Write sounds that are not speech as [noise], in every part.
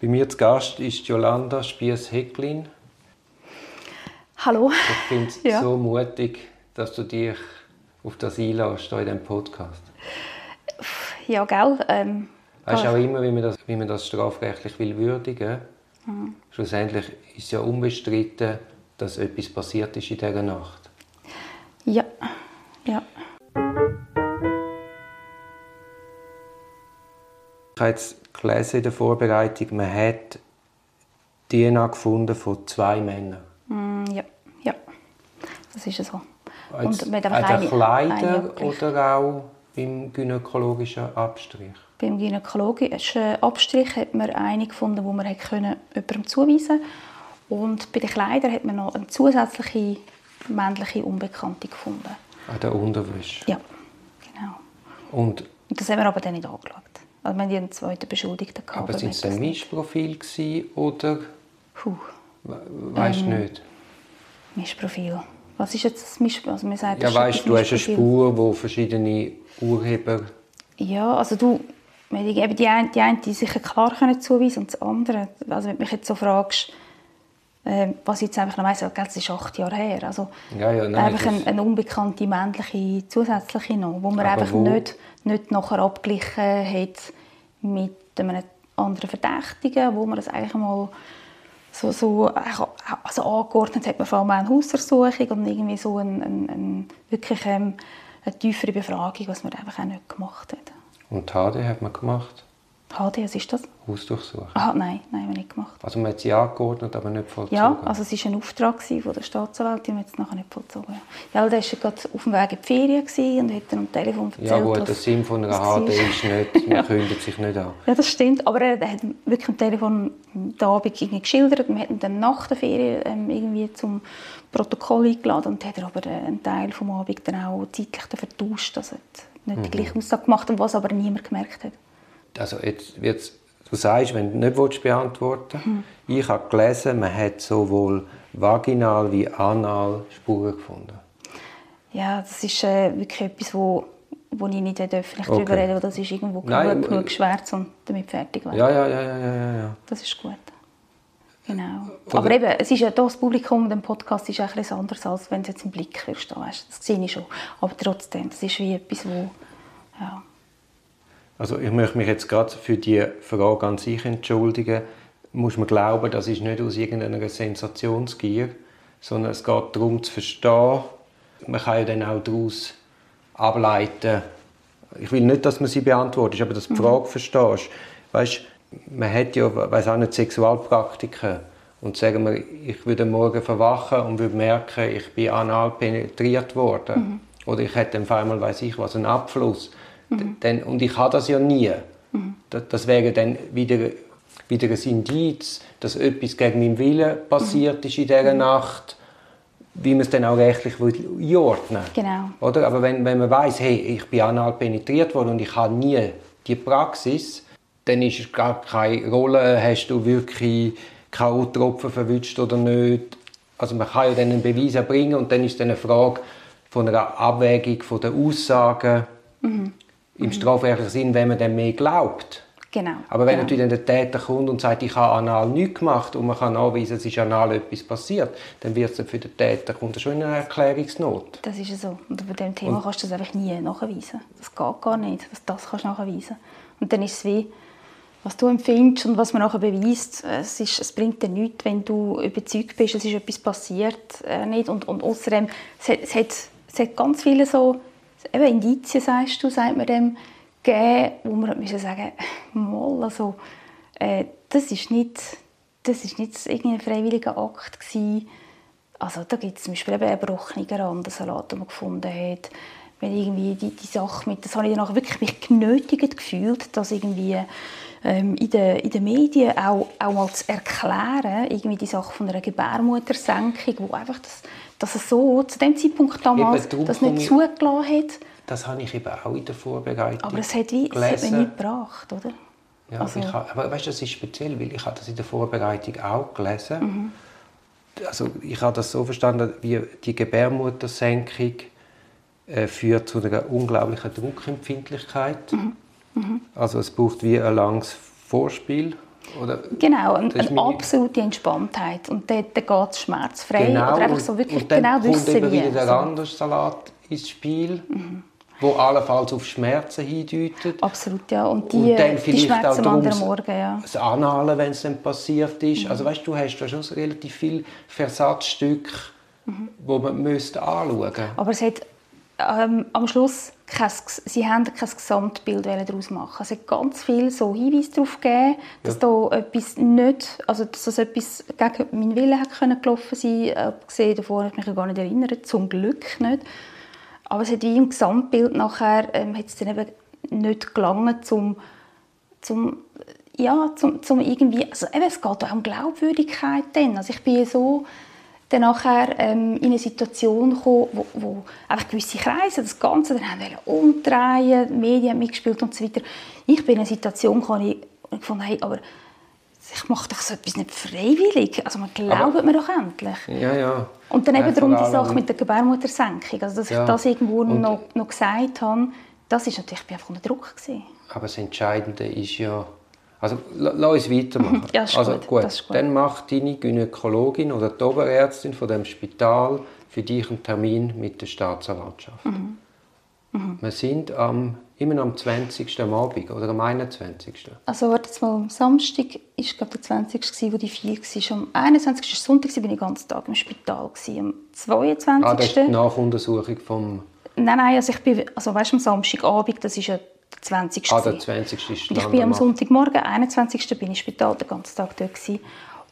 Bei mir zu Gast ist Jolanda Spiess-Hecklin. Hallo. Ich finde es [laughs] Ja. so mutig, dass du dich auf das einlässt, in diesem Podcast. Ja, gell? Ähm, Weißt du auch immer, wie man das, wie man das strafrechtlich will würdigen Mhm. Schlussendlich ist ja unbestritten, dass etwas passiert ist in dieser Nacht. Ja, ja. Ich habe jetzt gelesen in der Vorbereitung, man hat DNA gefunden von zwei Männern. Mm, ja, ja. Das ist so. Jetzt Und mit an den Kleidern oder auch beim gynäkologischen Abstrich? Beim gynäkologischen Abstrich hat man eine gefunden, wo man jemandem zuweisen Und bei den Kleidern hat man noch eine zusätzliche männliche Unbekannte gefunden. An der Unterwäsche. Ja, genau. Und, Und das haben wir aber dann nicht angeschaut. Also wir haben einen zweiten Beschuldigten gehabt. aber sind es nicht- Mischprofil gewesen, oder Puh, we- weißt du Ähm, nicht? Mischprofil. Was ist jetzt das Mischprofil? Also man sagt, Ja, weißt du, du hast eine. Spur, wo verschiedene Urheber. Ja, also du, eben die eine, die eine sicher klar können zuweisen und das andere, also wenn du mich jetzt so fragst, äh, was ich jetzt einfach noch weiss, das ist acht Jahre her, also Ja, ja, nein, einfach eine, eine unbekannte männliche zusätzliche noch, wo man einfach wo- nicht, nicht nachher abgeglichen hat mit einem anderen Verdächtigen, wo man das eigentlich mal so, so also angeordnet hat man vor allem eine Hausdurchsuchung und irgendwie so ein, ein, ein, wirklich ähm, eine tiefere Befragung, was man einfach auch nicht gemacht hat. Und HD hat man gemacht. HD, was ist das? Hausdurchsuchung. Aha, nein, nein, haben wir nicht gemacht. Also man hat sie angeordnet, aber nicht vollzogen. Ja, also es war ein Auftrag von der Staatsanwältin, wir haben es nachher nicht vollzogen. Ja, ja der war gerade auf dem Weg in die Ferien und hat dann am Telefon erzählt, ja gut, der Sinn von einer HD ist nicht, man [laughs] kündigt sich nicht an. Ja, das stimmt, aber er hat wirklich am Telefon den Abend irgendwie geschildert. Wir hatten dann nach der Ferien ähm, irgendwie zum Protokoll eingeladen und hat er aber äh, einen Teil vom Abend dann auch zeitlich vertauscht, also hat nicht Mhm. die gleiche Aussage gemacht, was aber niemand gemerkt hat. Also jetzt wird's, du sagst, wenn du nicht willst, beantworten Hm. Ich habe gelesen, man hat sowohl vaginal wie anal Spuren gefunden. Ja, das ist äh, wirklich etwas, wo, wo ich nicht öffentlich Okay. darüber rede, weil das ist irgendwo Nein, genug, genug schwarz und damit fertig werden. Ja, ja, ja, ja, ja, ja. Das ist gut. Genau. Oder- Aber eben, es ist ja das Publikum, dem Podcast ist etwas anderes, als wenn du jetzt im Blick Weißt, das sehe ich schon. Aber trotzdem, das ist wie etwas, wo... Ja. Also ich möchte mich jetzt gerade für die Frage an sich entschuldigen. Muss man glauben, das ist nicht aus irgendeiner Sensationsgier, sondern es geht darum zu verstehen. Man kann ja dann auch daraus ableiten. Ich will nicht, dass man sie beantwortet, aber dass du die Frage verstehst. Weißt, man hat ja, weiß auch nicht, Sexualpraktiken und sagen wir, ich würde morgen verwachen und würde merken, ich bin anal penetriert worden oder ich hätte auf einmal, weiß ich was, einen Abfluss. Dann, und ich habe das ja nie. Das, das wäre dann wieder, wieder ein Indiz, dass etwas gegen meinen Willen passiert ist in dieser Nacht, wie man es dann auch rechtlich will einordnen Genau. Oder? Aber wenn, wenn man weiß, hey, ich bin anal penetriert worden und ich habe nie die Praxis, dann ist es gar keine Rolle, hast du wirklich K.O.-Tropfen verwünscht oder nicht. Also man kann ja dann einen Beweis erbringen und dann ist es dann eine Frage von einer Abwägung von der Aussagen im strafrechtlichen Sinn, wenn man dem mehr glaubt. Genau. Aber wenn genau. natürlich dann der Täter kommt und sagt, ich habe anal nichts gemacht und man kann nachweisen, es ist anal etwas passiert, dann wird es für den Täter kommt schon in eine Erklärungsnot. Das ist so. Und bei diesem Thema kannst du das einfach nie nachweisen. Das geht gar nicht, dass du das kannst nachweisen Und dann ist es wie, was du empfindest und was man nachher beweist, es, ist, es bringt dir nichts, wenn du überzeugt bist, es ist etwas passiert. Äh, nicht. Und, und außerdem, es hat, es, hat, es hat ganz viele so, eben Indizien, sagst du, sagt man dem, gegeben, wo man hat müssen sagen mal, also, äh, das ist nicht, das ist nicht irgendein freiwilliger Akt gewesen. Also da gibt es zum Beispiel eben einen gebrochenen Randensalat, den man gefunden hat. Wenn irgendwie die, die Sache mit, das habe ich dann auch wirklich mich genötigt gefühlt, das irgendwie ähm, in, den, in den Medien auch, auch mal zu erklären, irgendwie die Sache von einer Gebärmuttersenkung, wo einfach das, dass es so zu dem Zeitpunkt damals Eben, das nicht ich- zugelassen hat. Das habe ich eben auch in der Vorbereitung Aber es hat, wie, es hat mir nicht gebracht, oder? Ja, Also- ich habe, aber weißt das ist speziell, weil ich habe das in der Vorbereitung auch gelesen. Mhm. Also ich habe das so verstanden, wie die Gebärmuttersenkung äh, führt zu einer unglaublichen Druckempfindlichkeit. Mhm. Also es braucht wie ein langes Vorspiel. Oder Genau, eine, eine absolute Entspanntheit. Und dort, dort geht es schmerzfrei. Genau, Oder einfach so wirklich und dann genau kommt wissen, eben wie. wieder der So. Randsalat ins Spiel, wo allenfalls auf Schmerzen hindeutet. Absolut, ja. Und die, Und dann die vielleicht auch Schmerzen am darum, Morgen, ja. das Anhalen, wenn es dann passiert ist. Mhm. Also weißt, du hast da schon so relativ viele Versatzstücke, Mhm. wo man müsste anschauen müsste. Aber es hat ähm, am Schluss kein, sie haben kein Gesamtbild daraus machen. Es hat ganz viel so Hinweise darauf gegeben, dass da etwas nicht, also dass das etwas gegen meinen Willen hat können gelaufen sein. Abgesehen davon habe ich mich gar nicht erinnert, zum Glück nicht. Aber es hat wie im Gesamtbild nachher ähm, hat es dann eben nicht gelangen, zum, zum ja, zum, zum irgendwie, also eben, es geht auch um Glaubwürdigkeit dann. Also ich bin so dann nachher ähm, in eine Situation gekommen, wo, wo einfach gewisse Kreise das Ganze dann haben umdrehen, die Medien haben mitgespielt und so weiter. Ich bin in eine Situation gekommen, ich gefunden hey, aber ich mache doch so etwas nicht freiwillig. Also man glaubt mir doch endlich. Ja, ja. Und dann Ja, eben darum die Sache mit der Gebärmuttersenkung. Also dass Ja. ich das irgendwo Und- noch, noch gesagt habe, das ist natürlich, ich bin einfach unter Druck gewesen. Aber das Entscheidende ist ja... Also, la- lass uns weitermachen. [laughs] Ja, ist also, gut, ist gut. Dann macht deine Gynäkologin oder die Oberärztin von dem Spital für dich einen Termin mit der Staatsanwaltschaft. Mhm. Wir sind am, immer am 20. am Abend oder am 21. Also warte jetzt mal, am Samstag war glaube der 20. gewesen, wo die 4 war. Am 21. war Sonntag, war ich den ganzen Tag im Spital. Gewesen. Am 22. Ah, das ist die Nachuntersuchung vom... Nein, nein, also ich bin, also weißt du, am Samstagabend, das ist ja 20. Ah, der gewesen. 20. ist ich bin am. Sonntagmorgen, 21. bin ich im Spital den ganzen Tag dort gewesen.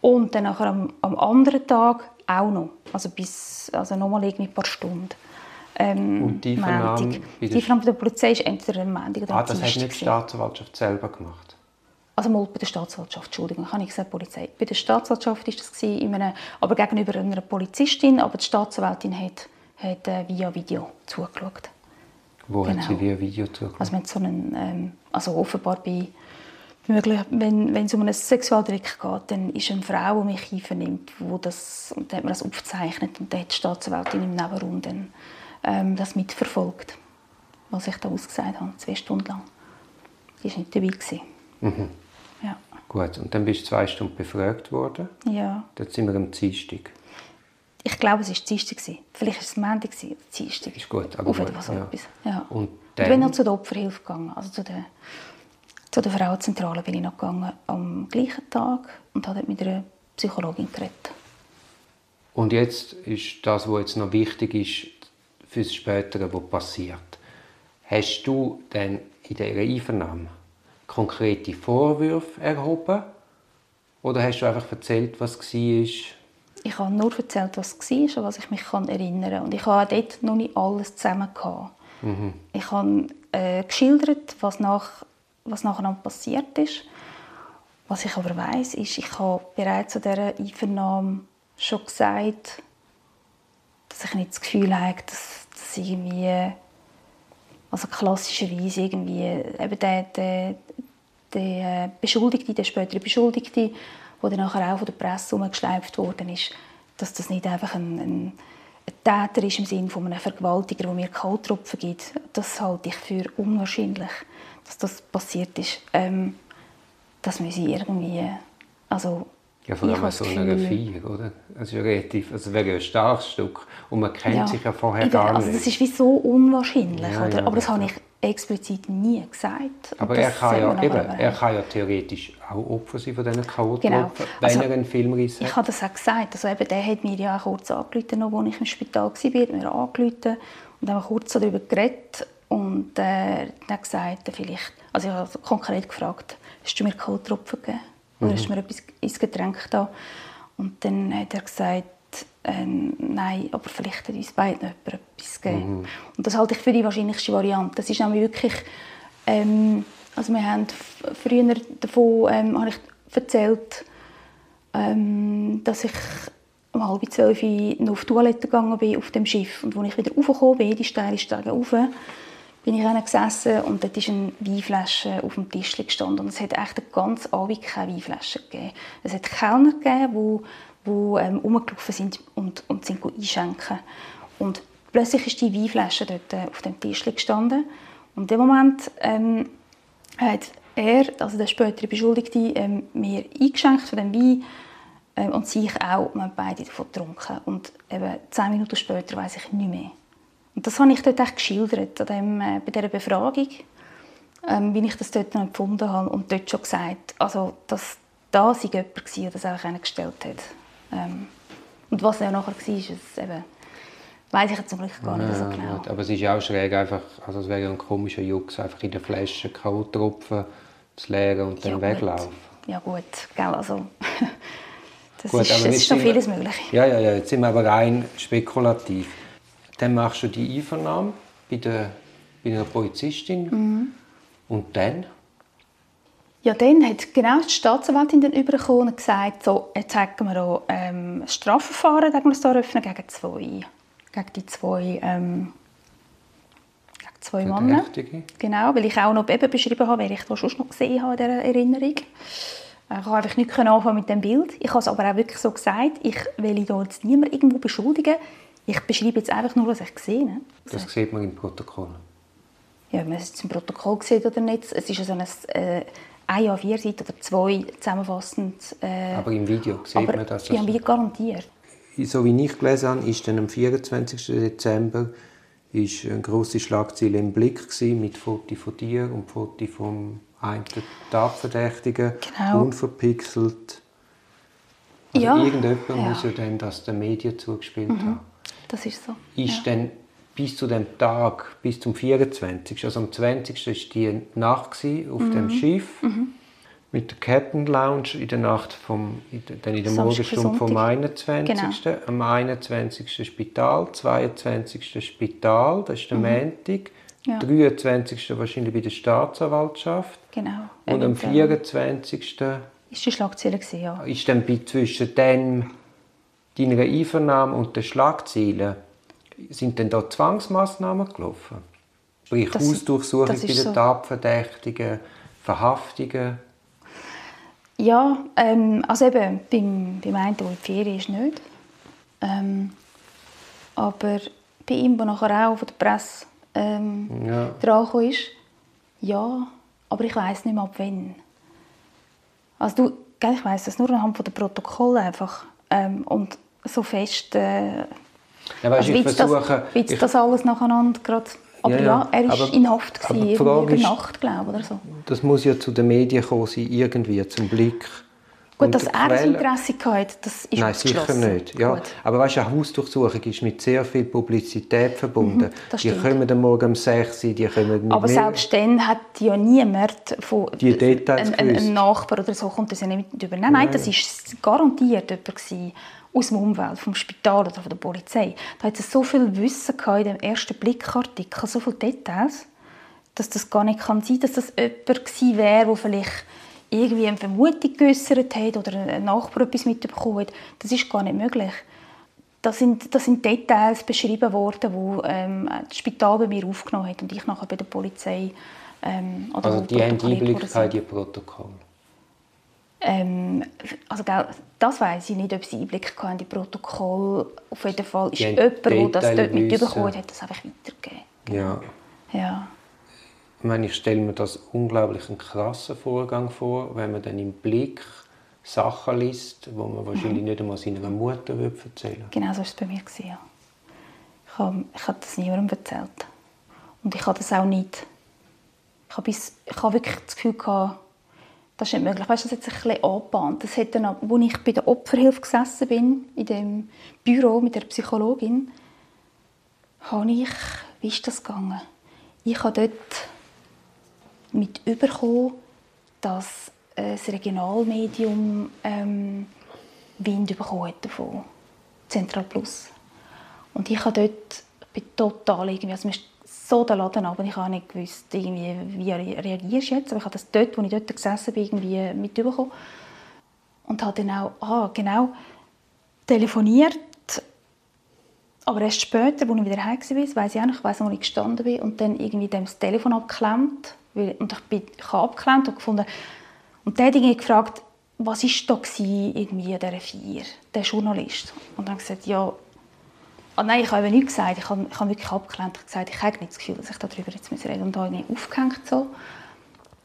Und dann nachher am, am anderen Tag auch noch, also bis, also nochmal irgendwie ein paar Stunden. Ähm, Und die Vernahme Die Vernahme der Polizei ist entweder am Montag oder Ah, am das hat nicht die. Staatsanwaltschaft selber gemacht. Also mal bei der Staatsanwaltschaft, Entschuldigung, ich habe nicht gesagt Polizei. Bei der Staatsanwaltschaft war das in einem, aber gegenüber einer Polizistin, aber die Staatsanwältin hat, hat äh, via Video zugeschaut. Wo hat Genau. sie via Video zugeschaut? Also, wenn so einen, ähm, also offenbar bei möglich, wenn, wenn es um einen Sexualdelikt geht, dann ist eine Frau, die mich einvernimmt, wo das, und dann hat man das aufgezeichnet und dann hat die Staatsanwältin im Nebenraum dann, ähm, das mitverfolgt, was ich da ausgesagt habe, zwei Stunden lang. Die war nicht dabei. Gewesen. Ja. Gut, und dann bist du zwei Stunden befragt worden. ja. Dort sind wir am Dienstag. Ich glaube, es war Dienstag. Vielleicht war es Montag Dienstag. Ist gut, aber Auf gut, so ja. etwas. Ja. Und ich bin dann? noch zu der Opferhilfe gegangen, also zu der, zu der Frauenzentrale bin ich noch gegangen, am gleichen Tag und habe dort mit einer Psychologin geredet. Und jetzt ist das, was jetzt noch wichtig ist fürs Spätere, was passiert. Hast du denn in dieser Einvernahme konkrete Vorwürfe erhoben? Oder hast du einfach erzählt, was war? Ich habe nur erzählt, was es war, an was ich mich kann erinnern kann. Und ich habe auch dort noch nicht alles zusammen. Gehabt. Ich habe äh, geschildert, was, nach, was nacheinander passiert ist. Was ich aber weiß, ist, ich habe bereits an dieser Einvernahme schon gesagt, dass ich nicht das Gefühl habe, dass, dass irgendwie, also klassischerweise irgendwie eben der, der, der Beschuldigte, der spätere Beschuldigte, der dann nachher auch von der Presse umgeschleift worden ist, dass das nicht einfach ein, ein, ein Täter ist im Sinne von einem Vergewaltiger, der mir Kaltropfen gibt. Das halte ich für unwahrscheinlich, dass das passiert ist. Ähm, dass man sie irgendwie, also Ja, vor ich allem so das Gefühl- Vier, oder? Das ist relativ, also wäre ein starkes Stück. Und man kennt Ja. sich ja vorher gar also nicht. das ist wie so unwahrscheinlich, Ja, oder? ja, aber das habe ich explizit nie gesagt. Aber er kann, ja, eben, er kann ja theoretisch auch Opfer sein von diesen Chaotropfen, Genau. wenn Also, er einen Filmriss Ich hat. habe das auch gesagt. Also eben, der hat mir ja auch kurz angerufen, noch, als ich im Spital war, hat mir angerufen und haben kurz darüber geredet und äh, dann gesagt, vielleicht, also ich habe konkret gefragt, hast du mir Kohltropfen gegeben? Oder hast du mir etwas ins Getränk da? Und dann hat er gesagt, ähm, nein, aber vielleicht hat uns beiden jemand etwas gegeben. Und das halte ich für die wahrscheinlichste Variante. Das ist nämlich wirklich, ähm, also wir haben früher davon, ähm, habe ich erzählt, ähm, dass ich um halb zwölf noch auf die Toilette gegangen bin auf dem Schiff. Und als ich wieder raufgekommen bin, die steile Steige rauf, bin ich gesessen und dort ist eine Weinflasche auf dem Tisch gestanden. Und es hat echt den ganzen Abend keine Weinflasche gegeben. Es hat Kellner gegeben, die, die ähm, rumgelaufen sind und, und sind einschenken. Und plötzlich ist die Weinflasche dort äh, auf dem Tisch gestanden. Und in dem Moment ähm, hat er, also der spätere Beschuldigte, ähm, mir eingeschenkt von dem Wein ähm, und sie ich auch, wir haben beide davon getrunken. Und eben zehn Minuten später weiß ich nicht mehr. Und das habe ich dort echt geschildert, an dem, äh, bei dieser Befragung, ähm, wie ich das dort empfunden habe und dort schon gesagt, also, dass da sei jemand war, der das einfach gestellt hat. Ähm, und was er nachher war, ist es eben, weiß ich jetzt zum Glück gar nicht ja, so genau. Aber es ist auch schräg, einfach, also es wäre ein komischer Jux, einfach in der Flasche K.O.-Tropfen zu leeren und dann ja, weglaufen. Ja gut, gell, also [laughs] das gut, ist, es ist noch vieles möglich. Ja, ja, ja, jetzt sind wir aber rein spekulativ. Dann machst du die Einvernahme bei der, bei einer Polizistin mhm. und dann? Ja, dann hat genau die Staatsanwältin dann übergekommen und gesagt, so, jetzt hätten wir auch ähm, ein Strafverfahren gegen das eröffnen gegen zwei, gegen die zwei, ähm, gegen zwei Männer. Genau, weil ich auch noch eben beschrieben habe, wer ich da schon noch gesehen habe in dieser Erinnerung. Ich konnte einfach nicht anfangen mit dem Bild. Ich habe es aber auch wirklich so gesagt, ich will hier jetzt niemand irgendwo beschuldigen. Ich beschreibe jetzt einfach nur, was ich gesehen habe. Das sieht man im Protokoll. Ja, ob man es im Protokoll sieht oder nicht. Es ist so ein, äh, ein a vier Seiten oder zwei zusammenfassend. Äh, aber im Video sieht aber man das? Ja, im Video garantiert. So wie ich gelesen habe, ist dann am 24. Dezember ist eine grosse Schlagzeile im Blick gewesen, mit Foto von dir und Foto vom einen Tatverdächtigen, genau. unverpixelt. Also ja. Irgendjemand ja. muss ja dann das den Medien zugespielt mhm. haben. Das ist so. Ist ja. dann bis zu dem Tag, bis zum 24. Also am 20. war die Nacht auf mhm. dem Schiff mhm. mit der Captain Lounge in der Nacht vom, dann in der Morgenstunde vom 21. Genau. Am 21. Spital, 22. Spital, das ist der mhm. Montag. Ja. 23. wahrscheinlich bei der Staatsanwaltschaft. Genau. Und am 24. Ist die Schlagzeile ja. Ist dann zwischen dem deiner Einvernahme und den Schlagzeilen sind denn da Zwangsmaßnahmen gelaufen? Sprich das, Hausdurchsuchung bei den so. Tatverdächtigen, Verhaftungen? Ja, ähm, also eben beim, beim einen, der in die Ferien ist, nicht. Ähm, aber bei ihm, der nachher auch von der Presse ähm, ja. dran ist, ja, aber ich weiß nicht mehr ab wann. Also du, ich weiß das nur anhand der Protokolle einfach ähm, und so fest äh, ja, weißt, also, ich versuche... Das, ich, das alles nacheinander gerade... Aber ja, ja, er war in Haft, gewesen, in der Nacht, glaube oder so. Das muss ja zu den Medien kommen sein, irgendwie, zum Blick. Gut, dass er das Interesse hatte, das ist Nein, sicher nicht. Ja. Aber weißt, eine Hausdurchsuchung ist mit sehr viel Publizität verbunden. Mhm, die kommen am Morgen um 6 Uhr, die kommen mit Aber selbst dann hat ja niemand von die Details ein, ein, ein Nachbar oder so kommt das ja nicht über. Nein, nein, das war garantiert jemand gewesen, aus dem Umfeld, vom Spital oder von der Polizei. Da hat es so viel Wissen in dem ersten Blickartikel, so viele Details, dass das gar nicht kann sein, dass das jemand gewesen wäre, der vielleicht irgendwie eine Vermutung geäußert hat oder ein Nachbar etwas mitbekommen hat. Das ist gar nicht möglich. Das sind, das sind Details beschrieben worden, die ähm, das Spital bei mir aufgenommen hat und ich nachher bei der Polizei ähm, Also die haben Einblick in die Protokoll? Ähm, also das weiß ich nicht, ob sie Einblick in die Protokoll. Auf jeden Fall ist jemand, der das dort mitbekommen hat, hat das einfach weitergegeben. Ja. ja. Ich, meine, ich stelle mir das unglaublich einen krassen Vorgang vor, wenn man dann im Blick Sachen liest, die man wahrscheinlich mhm. nicht einmal seiner Mutter erzählen würde. Genau so war es bei mir. Ja. Ich habe, ich habe das niemandem erzählt. Und ich habe das auch nicht... Ich habe, bis, ich habe wirklich das Gefühl gehabt, das ist nicht möglich. Weißt, das hat sich ein bisschen angebahnt. Das hat dann, als ich bei der Opferhilfe gesessen bin, in dem Büro mit der Psychologin, habe ich, wie ist das gegangen? Ich habe dort mit überkommen, dass das Regionalmedium ähm, Wind bekommen hat davon, Central Plus. Und ich habe dort, ich bin total irgendwie, also so den Laden ab ich habe nicht gewusst, irgendwie, wie reagierst du jetzt. Aber ich habe das dort, wo ich dort gesessen bin, irgendwie mitbekommen. Und habe dann auch, ah, genau, telefoniert. Aber erst später, als ich wieder heim war, weiss ich auch noch, weiss wo ich gestanden bin und dann irgendwie das Telefon abgeklemmt. Und ich, bin, ich abgeklemmt und gefunden, und der hat gefragt, was war da an dieser Vier, der Journalist. Und dann gesagt, ja, Oh nein, ich habe eben nichts gesagt. Ich habe, ich habe wirklich abgelehnt. Gesagt, ich habe nicht das Gefühl, dass ich darüber jetzt reden muss. Und habe irgendwie aufgehängt. So.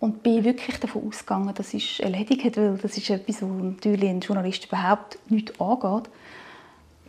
und bin wirklich davon ausgegangen, dass es erledigt, weil das ist etwas, was natürlich ein Journalist überhaupt nicht angeht.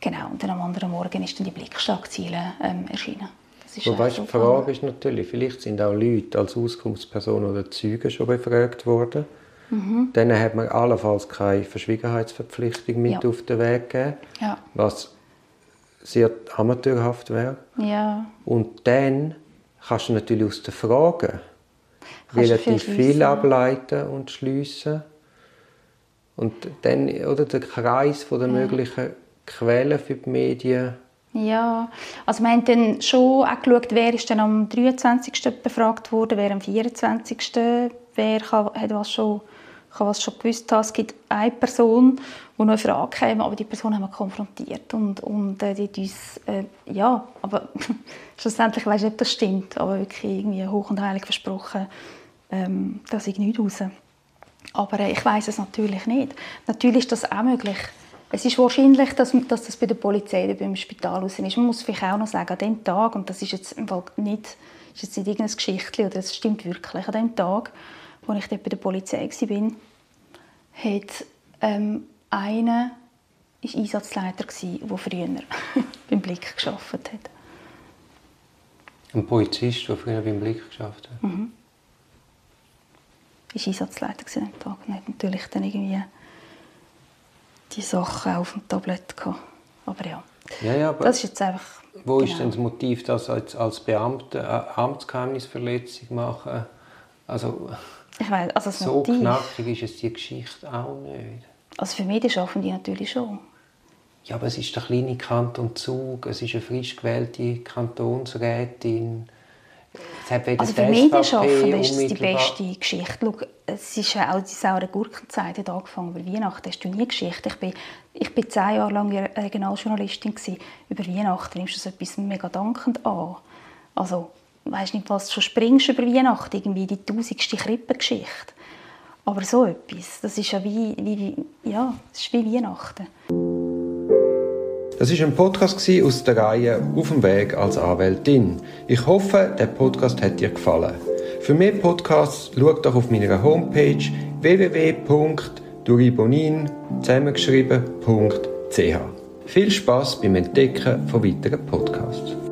Genau, und dann am anderen Morgen ist dann die Blickschlagziele ähm, erschienen. So weißt, die Frage ist natürlich, vielleicht sind auch Leute als Auskunftsperson oder Zeugen schon befragt worden. Mhm. Dann hat man allenfalls keine Verschwiegenheitsverpflichtung mit ja. auf den Weg gegeben, ja. was sehr amateurhaft wäre. Ja. Und dann kannst du natürlich aus den Fragen relativ viel ableiten und schliessen. Und dann, oder der Kreis der ja. möglichen Quellen für die Medien. Ja, also wir haben dann schon auch geschaut, wer ist dann am 23. befragt wurde, wer am 24. Wer hat was schon, kann was schon gewusst. Es gibt eine Person, die noch eine Frage käme, aber die Person haben wir konfrontiert und, und äh, die uns, äh, ja, aber [laughs] schlussendlich weiß ich nicht, ob das stimmt, aber wirklich irgendwie hoch und heilig versprochen, ähm, dass ich nicht raus. Aber äh, ich weiß es natürlich nicht. Natürlich ist das auch möglich. Es ist wahrscheinlich, dass, dass das bei der Polizei oder beim Spital raus ist. Man muss vielleicht auch noch sagen, an dem Tag, und das ist jetzt nicht, ist jetzt nicht irgendein Geschichtchen, oder es stimmt wirklich, an dem Tag, wo ich dort bei der Polizei war, hat ähm, einer ist Einsatzleiter der früher [laughs] beim Blick geschafft hat. Ein Polizist, der früher beim Blick geschafft hat? Mhm war Einsatzleiter an diesem Tag und hat natürlich dann irgendwie die Sachen auf dem Tablett gehabt. Aber ja, ja, ja aber das ist jetzt einfach... Wo genau. ist denn das Motiv, das als, als Beamter eine Amtsgeheimnisverletzung machen? Also, ich weiß, also so Motiv. knackig ist es die Geschichte auch nicht. Also für Medien schaffen die natürlich schon. Ja, aber es ist der kleine Kanton Zug, es ist eine frisch gewählte Kantonsrätin. Also für Medienschaffende ist es die beste Geschichte. Schau, es ist auch die saure Gurkenzeit hat angefangen. Über Weihnachten hast du nie Geschichte. Ich bin, ich bin zehn Jahre lang Regionaljournalistin. Gewesen. Über Weihnachten nimmst du so etwas mega dankend an. Also, weißt nicht, was schon springst über Weihnachten, irgendwie die tausendste Krippengeschichte. Aber so etwas, das ist ja wie, wie, ja, das ist wie Weihnachten. Das ist ein Podcast aus der Reihe Auf dem Weg als Anwältin. Ich hoffe, der Podcast hat dir gefallen. Für mehr Podcasts schau doch auf meiner Homepage www.duribonin zusammengeschrieben.ch. Viel Spaß beim Entdecken von weiteren Podcasts.